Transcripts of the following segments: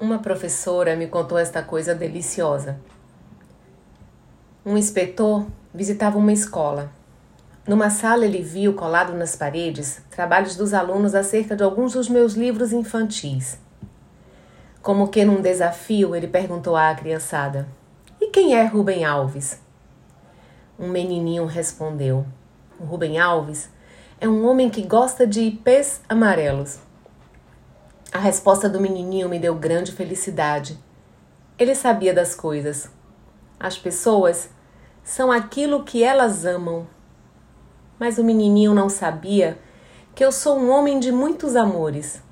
Uma professora me contou esta coisa deliciosa. Um inspetor visitava uma escola. Numa sala, ele viu colado nas paredes trabalhos dos alunos acerca de alguns dos meus livros infantis. Como que num desafio, ele perguntou à criançada: E quem é Rubem Alves? Um menininho respondeu: Rubem Alves é um homem que gosta de ipês amarelos. A resposta do menininho me deu grande felicidade. Ele sabia das coisas. As pessoas são aquilo que elas amam. Mas o menininho não sabia que eu sou um homem de muitos amores.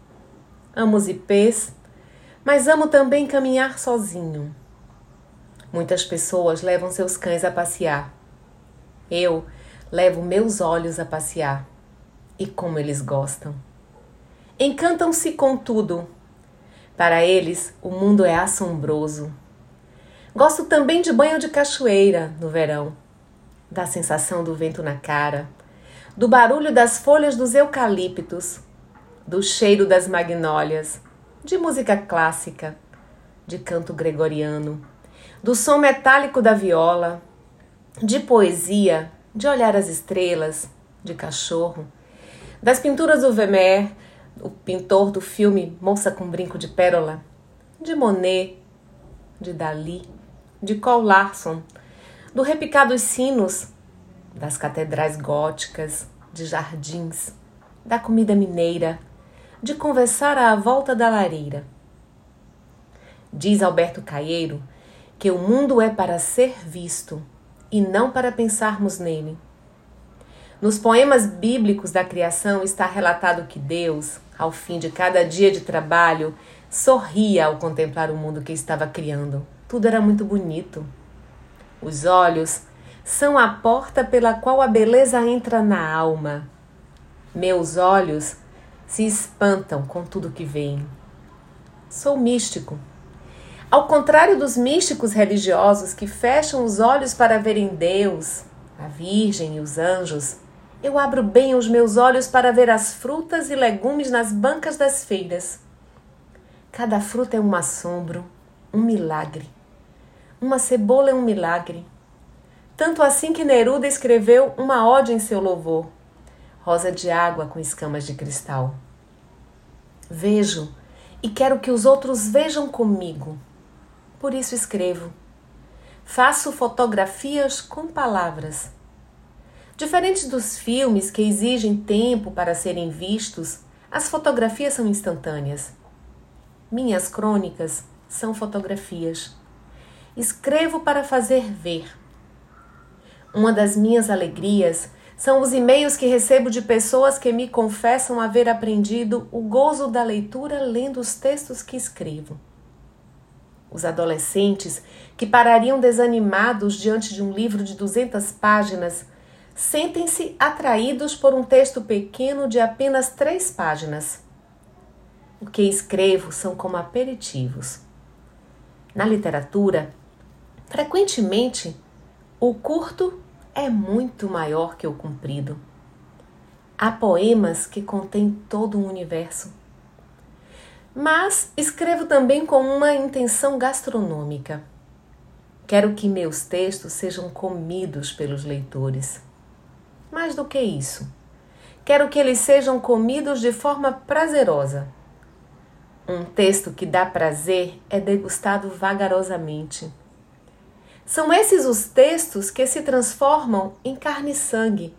Amo os ipês, mas amo também caminhar sozinho. Muitas pessoas levam seus cães a passear. Eu levo meus olhos a passear. E como eles gostam! Encantam-se com tudo. Para eles, o mundo é assombroso. Gosto também de banho de cachoeira no verão, da sensação do vento na cara, do barulho das folhas dos eucaliptos, do cheiro das magnólias, de música clássica, de canto gregoriano, do som metálico da viola, de poesia, de olhar as estrelas, de cachorro, das pinturas do Vermeer, o pintor do filme Moça com Brinco de Pérola, de Monet, de Dali, de Cole Larson, do repicar dos sinos, das catedrais góticas, de jardins, da comida mineira, de conversar à volta da lareira. Diz Alberto Caeiro que o mundo é para ser visto e não para pensarmos nele. Nos poemas bíblicos da criação está relatado que Deus, ao fim de cada dia de trabalho, sorria ao contemplar o mundo que estava criando. Tudo era muito bonito. Os olhos são a porta pela qual a beleza entra na alma. Meus olhos se espantam com tudo que vem. Sou místico. Ao contrário dos místicos religiosos que fecham os olhos para verem Deus, a Virgem e os anjos, eu abro bem os meus olhos para ver as frutas e legumes nas bancas das feiras. Cada fruta é um assombro, um milagre. Uma cebola é um milagre. Tanto assim que Neruda escreveu uma ode em seu louvor, rosa de água com escamas de cristal. Vejo e quero que os outros vejam comigo. Por isso escrevo. Faço fotografias com palavras Diferente dos filmes que exigem tempo para serem vistos, as fotografias são instantâneas. Minhas crônicas são fotografias. Escrevo para fazer ver. Uma das minhas alegrias são os e-mails que recebo de pessoas que me confessam haver aprendido o gozo da leitura lendo os textos que escrevo. Os adolescentes que parariam desanimados diante de um livro de 200 páginas sentem-se atraídos por um texto pequeno de apenas três páginas. O que escrevo são como aperitivos. Na literatura, frequentemente, o curto é muito maior que o comprido. Há poemas que contêm todo um universo. Mas escrevo também com uma intenção gastronômica. Quero que meus textos sejam comidos pelos leitores. Mais do que isso, quero que eles sejam comidos de forma prazerosa. Um texto que dá prazer é degustado vagarosamente. São esses os textos que se transformam em carne e sangue,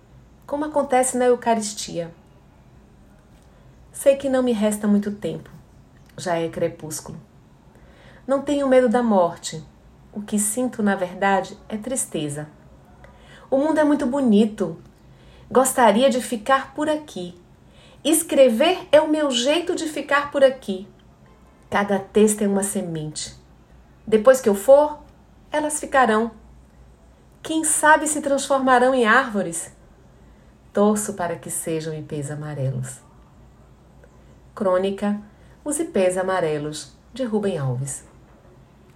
como acontece na Eucaristia. Sei que não me resta muito tempo, já é crepúsculo. Não tenho medo da morte. O que sinto, na verdade, é tristeza. O mundo é muito bonito, Gostaria de ficar por aqui. Escrever é o meu jeito de ficar por aqui. Cada texto é uma semente. Depois que eu for, elas ficarão. Quem sabe se transformarão em árvores? Torço para que sejam ipês amarelos. Crônica Os Ipês Amarelos, de Rubem Alves.